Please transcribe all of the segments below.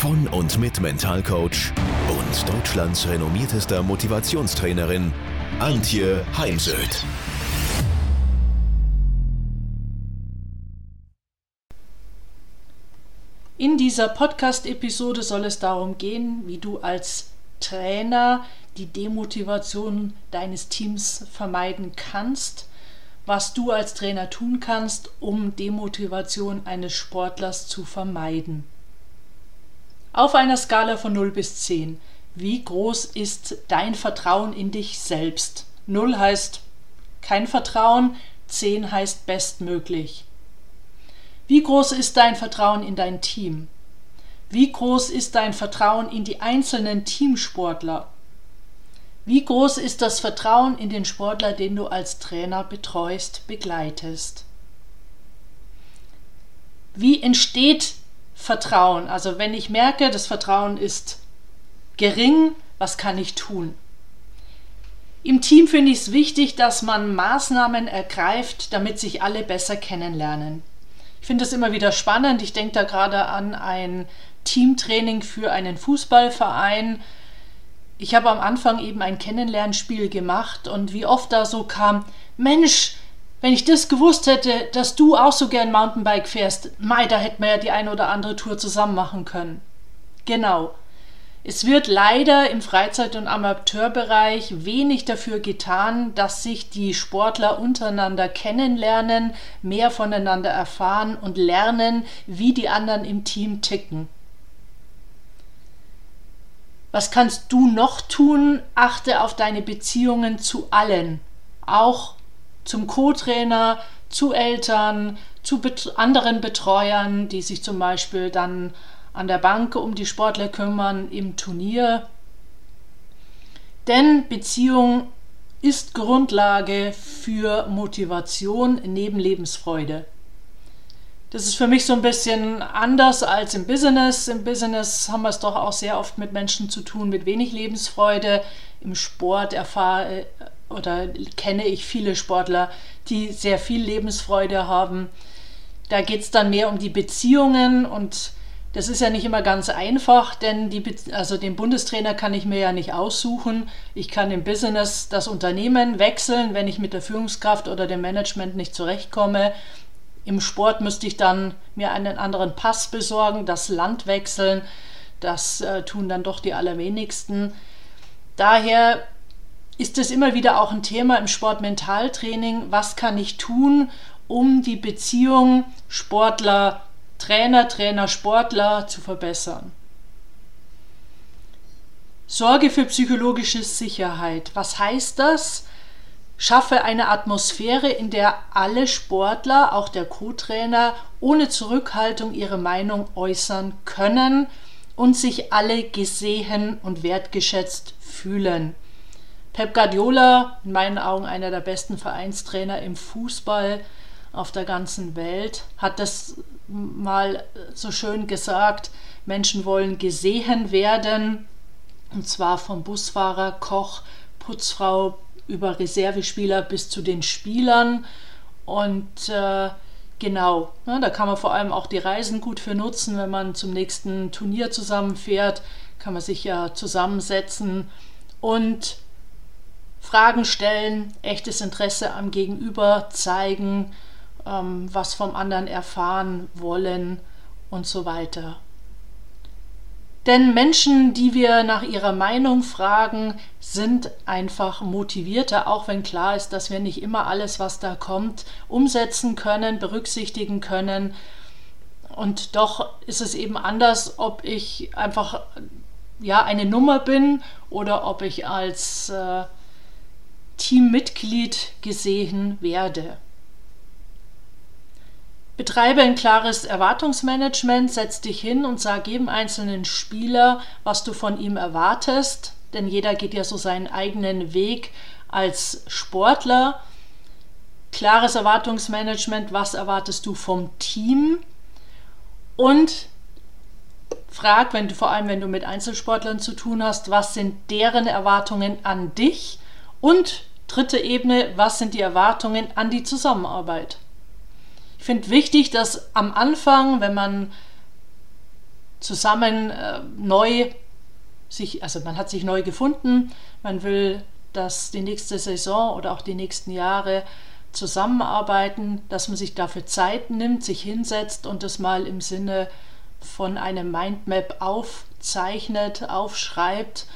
von und mit Mentalcoach und Deutschlands renommiertester Motivationstrainerin Antje Heimsöth. In dieser Podcast-Episode soll es darum gehen, wie du als Trainer die Demotivation deines Teams vermeiden kannst, was du als Trainer tun kannst, um Demotivation eines Sportlers zu vermeiden. Auf einer Skala von 0 bis 10, wie groß ist dein Vertrauen in dich selbst? 0 heißt kein Vertrauen, 10 heißt bestmöglich. Wie groß ist dein Vertrauen in dein Team? Wie groß ist dein Vertrauen in die einzelnen Teamsportler? Wie groß ist das Vertrauen in den Sportler, den du als Trainer betreust, begleitest? Wie entsteht Vertrauen? Also wenn ich merke, das Vertrauen ist gering, was kann ich tun? Im Team finde ich es wichtig, dass man Maßnahmen ergreift, damit sich alle besser kennenlernen. Ich finde es immer wieder spannend. Ich denke da gerade an ein Teamtraining für einen Fußballverein. Ich habe am Anfang eben ein Kennenlernspiel gemacht und wie oft da so kam, Mensch, wenn ich das gewusst hätte, dass du auch so gern Mountainbike fährst, mei, da hätten wir ja die eine oder andere Tour zusammen machen können. Genau. Es wird leider im Freizeit- und Amateurbereich wenig dafür getan, dass sich die Sportler untereinander kennenlernen, mehr voneinander erfahren und lernen, wie die anderen im Team ticken. Was kannst du noch tun? Achte auf deine Beziehungen zu allen, auch zum Co-Trainer, zu Eltern, zu bet anderen Betreuern, die sich zum Beispiel dann an der Bank um die Sportler kümmern im Turnier. Denn Beziehung ist Grundlage für Motivation neben Lebensfreude. Das ist für mich so ein bisschen anders als im Business. Im Business haben wir es doch auch sehr oft mit Menschen zu tun mit wenig Lebensfreude. Im Sport erfahre oder kenne ich viele Sportler, die sehr viel Lebensfreude haben. Da geht es dann mehr um die Beziehungen und das ist ja nicht immer ganz einfach, denn die, also den Bundestrainer kann ich mir ja nicht aussuchen. Ich kann im Business das Unternehmen wechseln, wenn ich mit der Führungskraft oder dem Management nicht zurechtkomme. Im Sport müsste ich dann mir einen anderen Pass besorgen, das Land wechseln. Das äh, tun dann doch die allerwenigsten. Daher ist es immer wieder auch ein Thema im Sportmentaltraining. Was kann ich tun, um die Beziehung Sportler Trainer, Trainer, Sportler zu verbessern. Sorge für psychologische Sicherheit. Was heißt das? Schaffe eine Atmosphäre, in der alle Sportler, auch der Co-Trainer, ohne Zurückhaltung ihre Meinung äußern können und sich alle gesehen und wertgeschätzt fühlen. Pep Guardiola, in meinen Augen einer der besten Vereinstrainer im Fußball auf der ganzen Welt, hat das mal so schön gesagt, Menschen wollen gesehen werden, und zwar vom Busfahrer, Koch, Putzfrau über Reservespieler bis zu den Spielern. Und äh, genau, ne, da kann man vor allem auch die Reisen gut für nutzen, wenn man zum nächsten Turnier zusammenfährt, kann man sich ja zusammensetzen. Und Fragen stellen, echtes Interesse am Gegenüber zeigen ähm, was vom anderen erfahren wollen und so weiter. Denn Menschen, die wir nach ihrer Meinung fragen, sind einfach motivierter, auch wenn klar ist, dass wir nicht immer alles, was da kommt, umsetzen können, berücksichtigen können. Und doch ist es eben anders, ob ich einfach ja eine Nummer bin oder ob ich als äh, Teammitglied gesehen werde. Betreibe ein klares Erwartungsmanagement, setz dich hin und sag jedem einzelnen Spieler, was du von ihm erwartest. denn jeder geht ja so seinen eigenen Weg als Sportler. Klares Erwartungsmanagement, was erwartest du vom Team? Und frag, wenn du vor allem wenn du mit Einzelsportlern zu tun hast, was sind deren Erwartungen an dich? Und dritte Ebene, was sind die Erwartungen an die Zusammenarbeit? Ich finde wichtig, dass am Anfang, wenn man zusammen äh, neu sich, also man hat sich neu gefunden, man will, dass die nächste Saison oder auch die nächsten Jahre zusammenarbeiten, dass man sich dafür Zeit nimmt, sich hinsetzt und das mal im Sinne von einem Mindmap aufzeichnet, aufschreibt.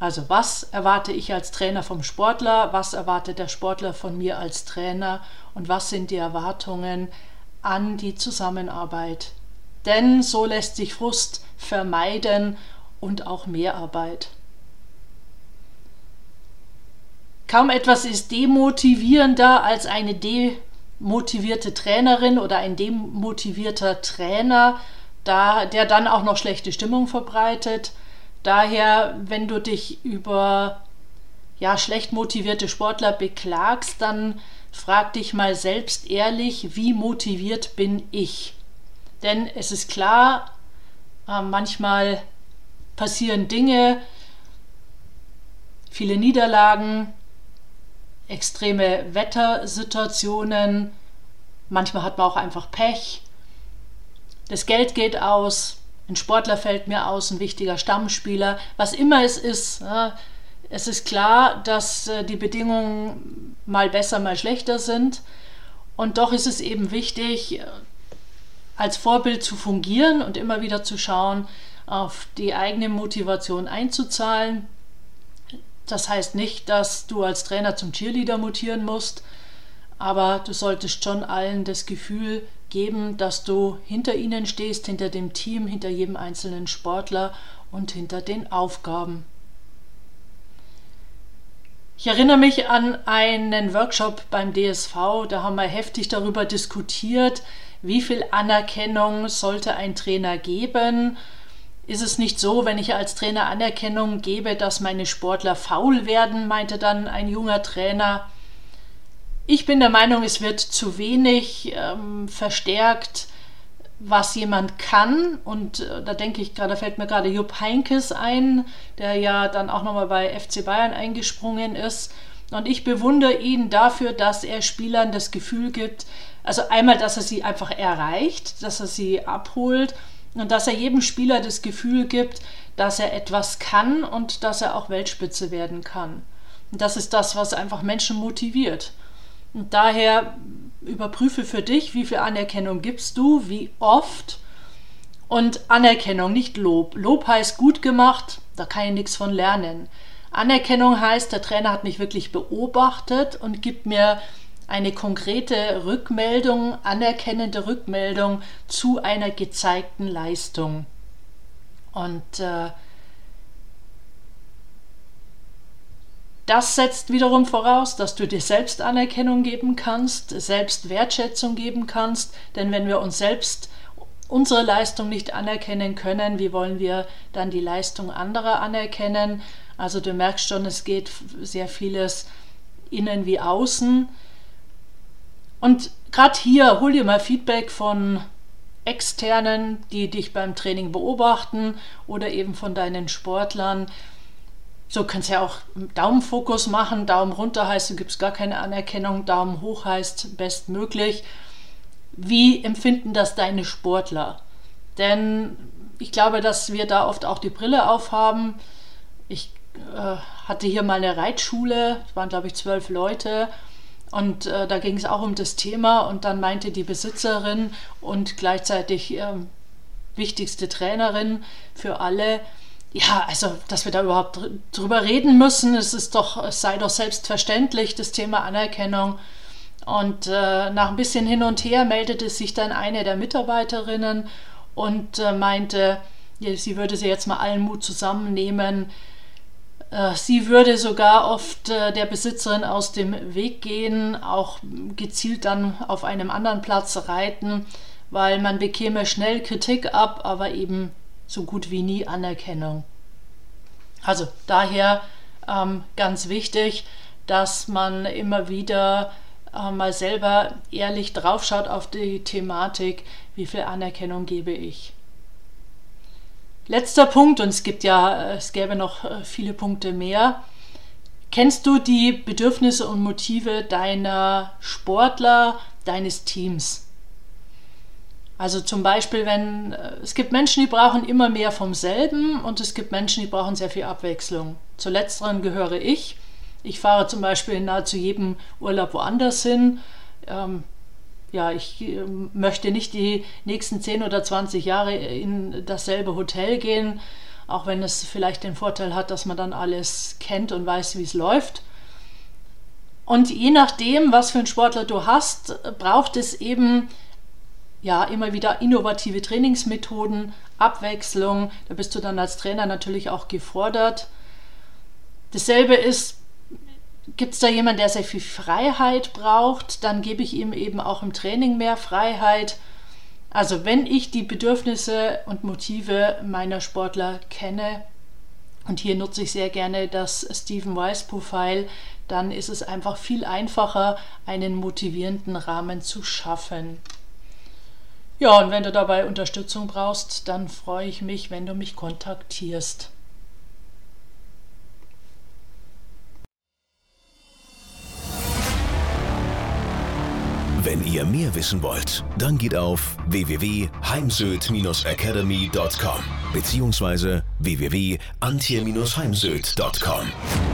Also was erwarte ich als Trainer vom Sportler, was erwartet der Sportler von mir als Trainer und was sind die Erwartungen an die Zusammenarbeit. Denn so lässt sich Frust vermeiden und auch Mehrarbeit. Kaum etwas ist demotivierender als eine demotivierte Trainerin oder ein demotivierter Trainer, der dann auch noch schlechte Stimmung verbreitet. Daher, wenn du dich über ja, schlecht motivierte Sportler beklagst, dann frag dich mal selbst ehrlich, wie motiviert bin ich? Denn es ist klar, äh, manchmal passieren Dinge, viele Niederlagen, extreme Wettersituationen, manchmal hat man auch einfach Pech, das Geld geht aus, ein Sportler fällt mir aus, ein wichtiger Stammspieler, was immer es ist. Es ist klar, dass äh, die Bedingungen mal besser, mal schlechter sind. Und doch ist es eben wichtig, äh, als Vorbild zu fungieren und immer wieder zu schauen, auf die eigene Motivation einzuzahlen. Das heißt nicht, dass du als Trainer zum Cheerleader mutieren musst, aber du solltest schon allen das Gefühl geben, dass du hinter ihnen stehst, hinter dem Team, hinter jedem einzelnen Sportler und hinter den Aufgaben. Ich erinnere mich an einen Workshop beim DSV, da haben wir heftig darüber diskutiert, wie viel Anerkennung sollte ein Trainer geben. Ist es nicht so, wenn ich als Trainer Anerkennung gebe, dass meine Sportler faul werden, meinte dann ein junger Trainer. Ich bin der Meinung, es wird zu wenig ähm, verstärkt was jemand kann. Und äh, da denke ich gerade, fällt mir gerade Jupp Heinkes ein, der ja dann auch nochmal bei FC Bayern eingesprungen ist. Und ich bewundere ihn dafür, dass er Spielern das Gefühl gibt, also einmal, dass er sie einfach erreicht, dass er sie abholt und dass er jedem Spieler das Gefühl gibt, dass er etwas kann und dass er auch Weltspitze werden kann. Und das ist das, was einfach Menschen motiviert. Und daher überprüfe für dich, wie viel Anerkennung gibst du, wie oft. Und Anerkennung, nicht Lob. Lob heißt gut gemacht, da kann ich nichts von lernen. Anerkennung heißt, der Trainer hat mich wirklich beobachtet und gibt mir eine konkrete Rückmeldung, anerkennende Rückmeldung zu einer gezeigten Leistung. Und äh, Das setzt wiederum voraus, dass du dir selbst Anerkennung geben kannst, selbst Wertschätzung geben kannst, denn wenn wir uns selbst unsere Leistung nicht anerkennen können, wie wollen wir dann die Leistung anderer anerkennen? Also du merkst schon, es geht sehr vieles innen wie außen. Und gerade hier, hol dir mal Feedback von Externen, die dich beim Training beobachten oder eben von deinen Sportlern. So kannst ja auch Daumenfokus machen. Daumen runter heißt, du gibst gar keine Anerkennung. Daumen hoch heißt bestmöglich. Wie empfinden das deine Sportler? Denn ich glaube, dass wir da oft auch die Brille aufhaben. Ich äh, hatte hier mal eine Reitschule, es waren glaube ich zwölf Leute. Und äh, da ging es auch um das Thema und dann meinte die Besitzerin und gleichzeitig äh, wichtigste Trainerin für alle, ja, also, dass wir da überhaupt drüber reden müssen, es ist doch, es sei doch selbstverständlich, das Thema Anerkennung. Und äh, nach ein bisschen hin und her meldete sich dann eine der Mitarbeiterinnen und äh, meinte, sie würde sie jetzt mal allen Mut zusammennehmen. Äh, sie würde sogar oft äh, der Besitzerin aus dem Weg gehen, auch gezielt dann auf einem anderen Platz reiten, weil man bekäme schnell Kritik ab, aber eben so gut wie nie Anerkennung. Also daher ähm, ganz wichtig, dass man immer wieder äh, mal selber ehrlich draufschaut auf die Thematik, wie viel Anerkennung gebe ich. Letzter Punkt, und es gibt ja, es gäbe noch äh, viele Punkte mehr. Kennst du die Bedürfnisse und Motive deiner Sportler, deines Teams? Also zum Beispiel, wenn äh, es gibt Menschen, die brauchen immer mehr vom selben und es gibt Menschen, die brauchen sehr viel Abwechslung. Zu letzteren gehöre ich. Ich fahre zum Beispiel in nahezu jedem Urlaub woanders hin. Ähm, ja, ich äh, möchte nicht die nächsten 10 oder 20 Jahre in dasselbe Hotel gehen, auch wenn es vielleicht den Vorteil hat, dass man dann alles kennt und weiß, wie es läuft. Und je nachdem, was für einen Sportler du hast, braucht es eben ja immer wieder innovative Trainingsmethoden, Abwechslung. Da bist du dann als Trainer natürlich auch gefordert. Dasselbe ist Gibt es da jemanden, der sehr viel Freiheit braucht, dann gebe ich ihm eben auch im Training mehr Freiheit. Also wenn ich die Bedürfnisse und Motive meiner Sportler kenne, und hier nutze ich sehr gerne das Stephen Weiss Profile, dann ist es einfach viel einfacher, einen motivierenden Rahmen zu schaffen. Ja, und wenn du dabei Unterstützung brauchst, dann freue ich mich, wenn du mich kontaktierst. Wenn ihr mehr wissen wollt, dann geht auf www.heimsöd-academy.com bzw. www.antje-heimsöd.com.